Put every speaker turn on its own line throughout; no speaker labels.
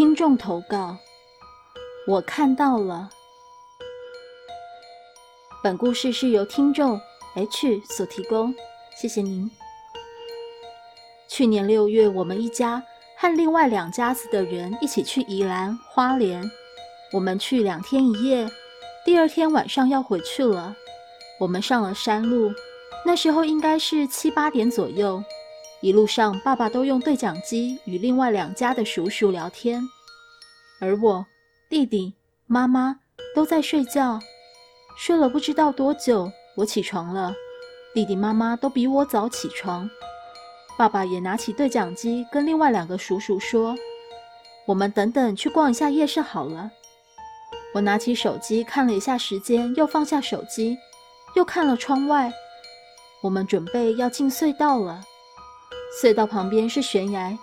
听众投稿，我看到了。本故事是由听众 H 所提供，谢谢您。去年六月，我们一家和另外两家子的人一起去宜兰花莲，我们去两天一夜，第二天晚上要回去了。我们上了山路，那时候应该是七八点左右。一路上，爸爸都用对讲机与另外两家的叔叔聊天，而我、弟弟、妈妈都在睡觉。睡了不知道多久，我起床了。弟弟、妈妈都比我早起床。爸爸也拿起对讲机跟另外两个叔叔说：“我们等等去逛一下夜市好了。”我拿起手机看了一下时间，又放下手机，又看了窗外。我们准备要进隧道了。隧道旁边是悬崖，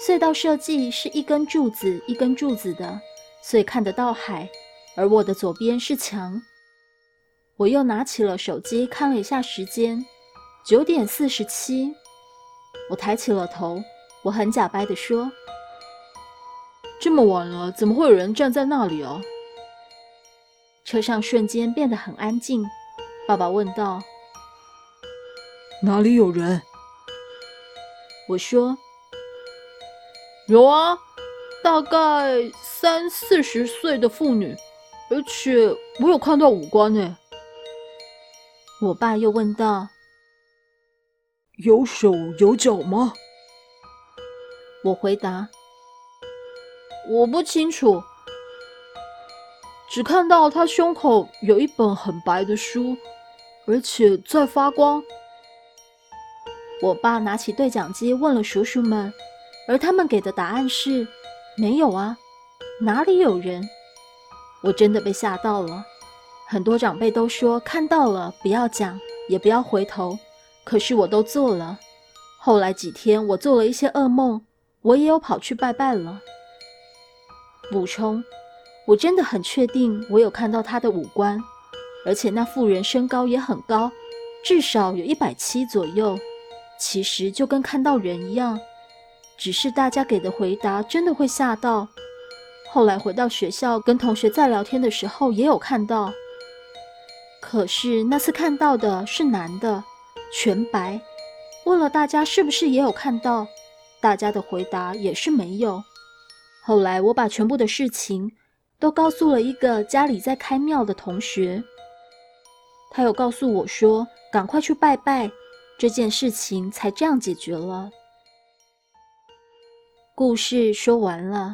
隧道设计是一根柱子一根柱子的，所以看得到海。而我的左边是墙。我又拿起了手机看了一下时间，九点四十七。我抬起了头，我很假掰的说：“
这么晚了，怎么会有人站在那里啊？”
车上瞬间变得很安静。爸爸问道：“
哪里有人？”
我说：“
有啊，大概三四十岁的妇女，而且我有看到五官呢。”
我爸又问道：“
有手有脚吗？”
我回答：“
我不清楚，只看到他胸口有一本很白的书，而且在发光。”
我爸拿起对讲机问了叔叔们，而他们给的答案是：没有啊，哪里有人？我真的被吓到了。很多长辈都说看到了不要讲，也不要回头，可是我都做了。后来几天我做了一些噩梦，我也有跑去拜拜了。补充，我真的很确定我有看到他的五官，而且那妇人身高也很高，至少有一百七左右。其实就跟看到人一样，只是大家给的回答真的会吓到。后来回到学校跟同学在聊天的时候，也有看到。可是那次看到的是男的，全白。问了大家是不是也有看到，大家的回答也是没有。后来我把全部的事情都告诉了一个家里在开庙的同学，他有告诉我说赶快去拜拜。这件事情才这样解决了。故事说完了。